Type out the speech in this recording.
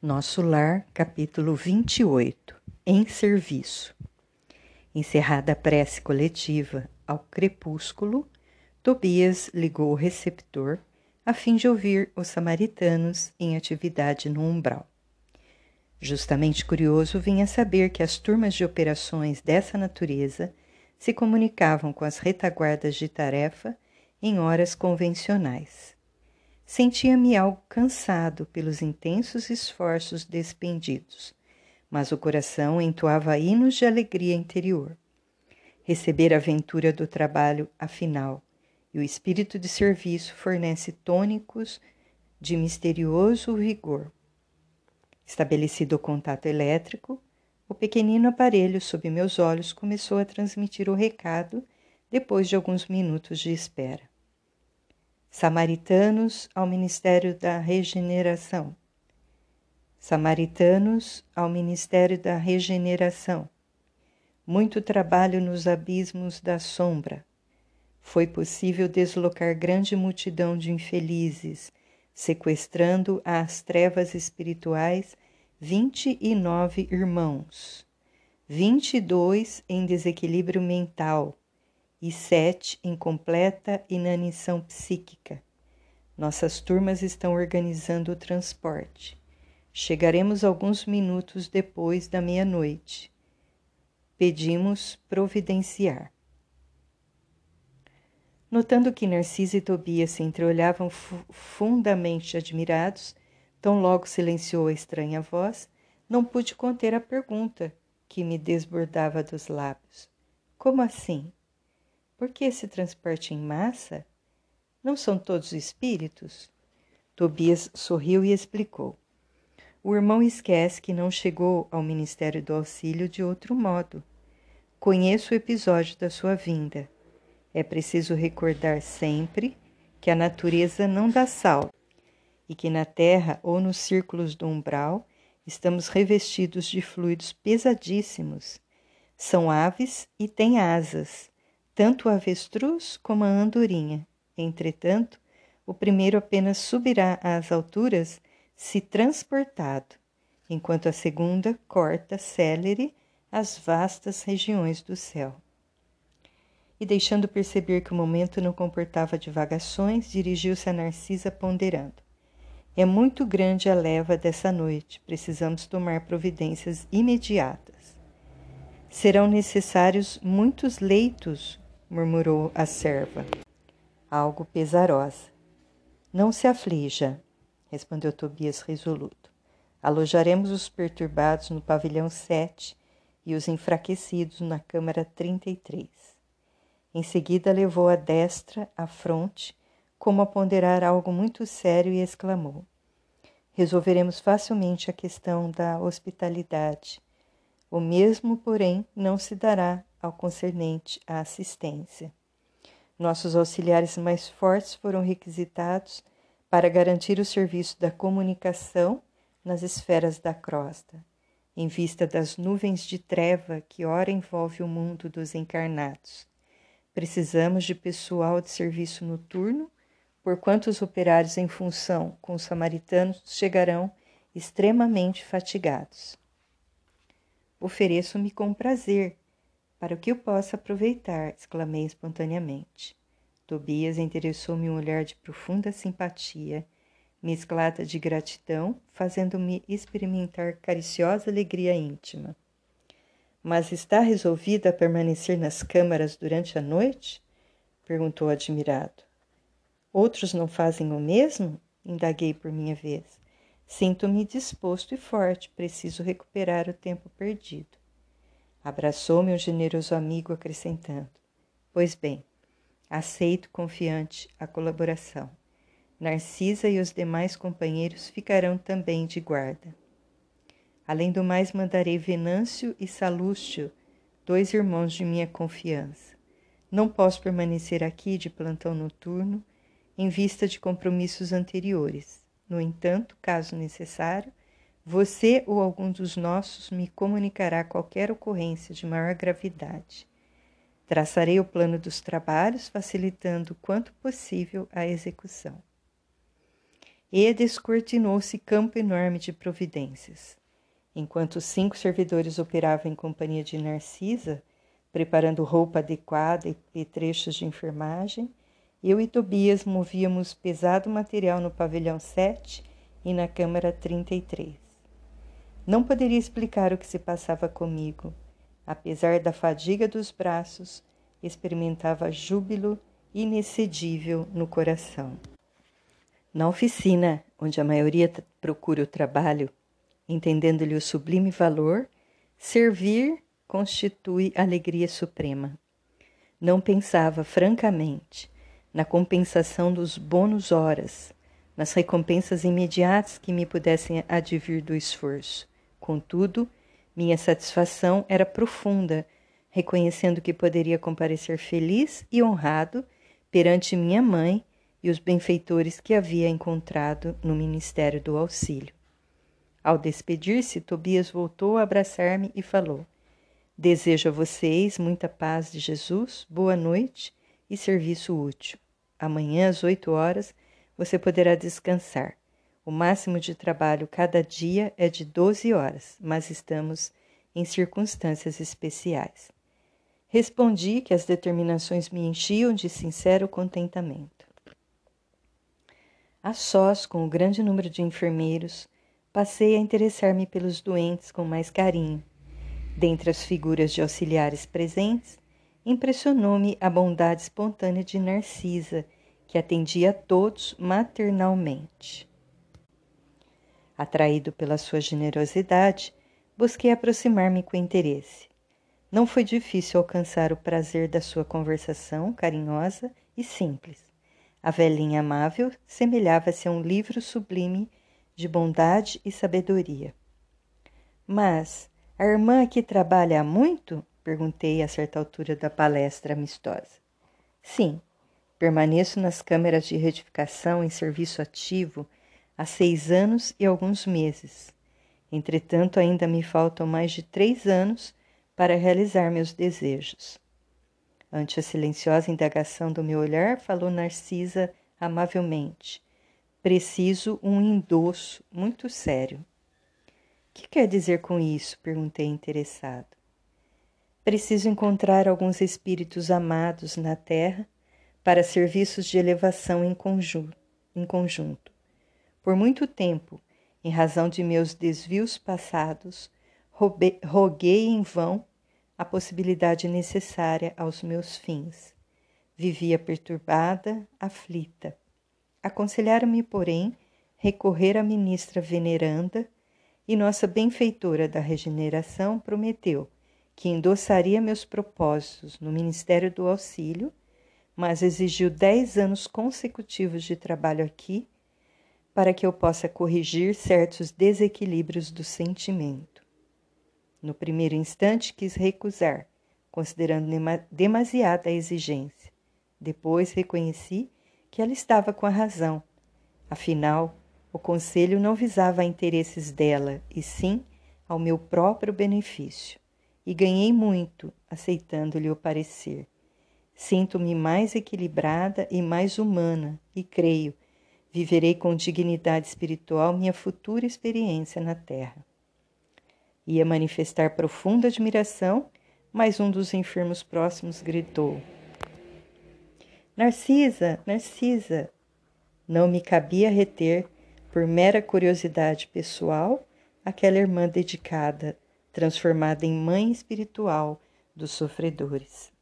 Nosso Lar, capítulo 28 Em Serviço. Encerrada a prece coletiva ao crepúsculo, Tobias ligou o receptor a fim de ouvir os samaritanos em atividade no umbral. Justamente curioso, vinha saber que as turmas de operações dessa natureza se comunicavam com as retaguardas de tarefa em horas convencionais. Sentia-me algo cansado pelos intensos esforços despendidos, mas o coração entoava hinos de alegria interior. Receber a aventura do trabalho, afinal, e o espírito de serviço fornece tônicos de misterioso vigor. Estabelecido o contato elétrico, o pequenino aparelho sob meus olhos começou a transmitir o recado depois de alguns minutos de espera. Samaritanos ao Ministério da Regeneração. Samaritanos ao Ministério da Regeneração. Muito trabalho nos abismos da sombra. Foi possível deslocar grande multidão de infelizes, sequestrando às trevas espirituais vinte e nove irmãos, vinte e dois em desequilíbrio mental, e sete em completa inanição psíquica. Nossas turmas estão organizando o transporte. Chegaremos alguns minutos depois da meia-noite. Pedimos providenciar. Notando que Narcisa e Tobias se entreolhavam fundamente admirados, tão logo silenciou a estranha voz, não pude conter a pergunta que me desbordava dos lábios. Como assim? Por que esse transporte em massa? Não são todos espíritos? Tobias sorriu e explicou. O irmão esquece que não chegou ao Ministério do Auxílio de outro modo. Conheço o episódio da sua vinda. É preciso recordar sempre que a natureza não dá sal e que na Terra ou nos círculos do umbral estamos revestidos de fluidos pesadíssimos. São aves e têm asas, tanto o avestruz como a andorinha. Entretanto, o primeiro apenas subirá às alturas se transportado, enquanto a segunda corta célere as vastas regiões do céu. E deixando perceber que o momento não comportava divagações, dirigiu-se a Narcisa ponderando. É muito grande a leva dessa noite, precisamos tomar providências imediatas. Serão necessários muitos leitos murmurou a serva, algo pesarosa. Não se aflija, respondeu Tobias resoluto. Alojaremos os perturbados no pavilhão 7 e os enfraquecidos na câmara 33. Em seguida levou a destra à fronte, como a ponderar algo muito sério, e exclamou: Resolveremos facilmente a questão da hospitalidade. O mesmo, porém, não se dará ao concernente à assistência. Nossos auxiliares mais fortes foram requisitados para garantir o serviço da comunicação nas esferas da crosta, em vista das nuvens de treva que ora envolve o mundo dos encarnados. Precisamos de pessoal de serviço noturno, porquanto os operários em função com os samaritanos chegarão extremamente fatigados. Ofereço-me com prazer para que eu possa aproveitar, exclamei espontaneamente. Tobias interessou-me um olhar de profunda simpatia, mesclada de gratidão, fazendo-me experimentar cariciosa alegria íntima. Mas está resolvida a permanecer nas câmaras durante a noite? perguntou admirado. Outros não fazem o mesmo? indaguei por minha vez. Sinto-me disposto e forte, preciso recuperar o tempo perdido. Abraçou-me o generoso amigo, acrescentando: Pois bem, aceito confiante a colaboração. Narcisa e os demais companheiros ficarão também de guarda. Além do mais, mandarei Venâncio e Salúcio, dois irmãos de minha confiança. Não posso permanecer aqui de plantão noturno em vista de compromissos anteriores. No entanto, caso necessário, você ou algum dos nossos me comunicará qualquer ocorrência de maior gravidade. Traçarei o plano dos trabalhos, facilitando quanto possível a execução. e descortinou-se campo enorme de providências. Enquanto os cinco servidores operavam em companhia de Narcisa, preparando roupa adequada e petrechos de enfermagem, eu e Tobias movíamos pesado material no pavilhão 7 e na câmara 33. Não poderia explicar o que se passava comigo. Apesar da fadiga dos braços, experimentava júbilo inexcedível no coração. Na oficina, onde a maioria procura o trabalho, entendendo-lhe o sublime valor, servir constitui alegria suprema. Não pensava, francamente, na compensação dos bônus horas, nas recompensas imediatas que me pudessem advir do esforço. Contudo, minha satisfação era profunda, reconhecendo que poderia comparecer feliz e honrado perante minha mãe e os benfeitores que havia encontrado no ministério do auxílio. Ao despedir-se, Tobias voltou a abraçar-me e falou: Desejo a vocês muita paz de Jesus, boa noite e serviço útil. Amanhã, às oito horas, você poderá descansar. O máximo de trabalho cada dia é de doze horas, mas estamos em circunstâncias especiais. Respondi que as determinações me enchiam de sincero contentamento. A sós, com o grande número de enfermeiros, passei a interessar-me pelos doentes com mais carinho Dentre as figuras de auxiliares presentes, impressionou-me a bondade espontânea de Narcisa, que atendia a todos maternalmente. Atraído pela sua generosidade, busquei aproximar-me com interesse. Não foi difícil alcançar o prazer da sua conversação carinhosa e simples. A velhinha amável semelhava-se a um livro sublime de bondade e sabedoria. Mas, a irmã aqui trabalha muito? Perguntei a certa altura da palestra amistosa. Sim, permaneço nas câmeras de retificação em serviço ativo há seis anos e alguns meses. Entretanto, ainda me faltam mais de três anos para realizar meus desejos. Ante a silenciosa indagação do meu olhar, falou Narcisa amavelmente. Preciso um endosso muito sério que quer dizer com isso? perguntei interessado. Preciso encontrar alguns espíritos amados na Terra para serviços de elevação em conjunto. Em conjunto. Por muito tempo, em razão de meus desvios passados, roguei em vão a possibilidade necessária aos meus fins. Vivia perturbada, aflita. Aconselharam-me, porém, recorrer à ministra veneranda e nossa benfeitora da regeneração prometeu que endossaria meus propósitos no Ministério do Auxílio, mas exigiu dez anos consecutivos de trabalho aqui para que eu possa corrigir certos desequilíbrios do sentimento. No primeiro instante quis recusar, considerando demasiada a exigência. Depois reconheci que ela estava com a razão. Afinal, o conselho não visava interesses dela, e sim ao meu próprio benefício, e ganhei muito aceitando-lhe o parecer. Sinto-me mais equilibrada e mais humana, e creio, viverei com dignidade espiritual minha futura experiência na Terra. Ia manifestar profunda admiração, mas um dos enfermos próximos gritou: Narcisa, Narcisa! Não me cabia reter por mera curiosidade pessoal, aquela irmã dedicada, transformada em mãe espiritual dos sofredores.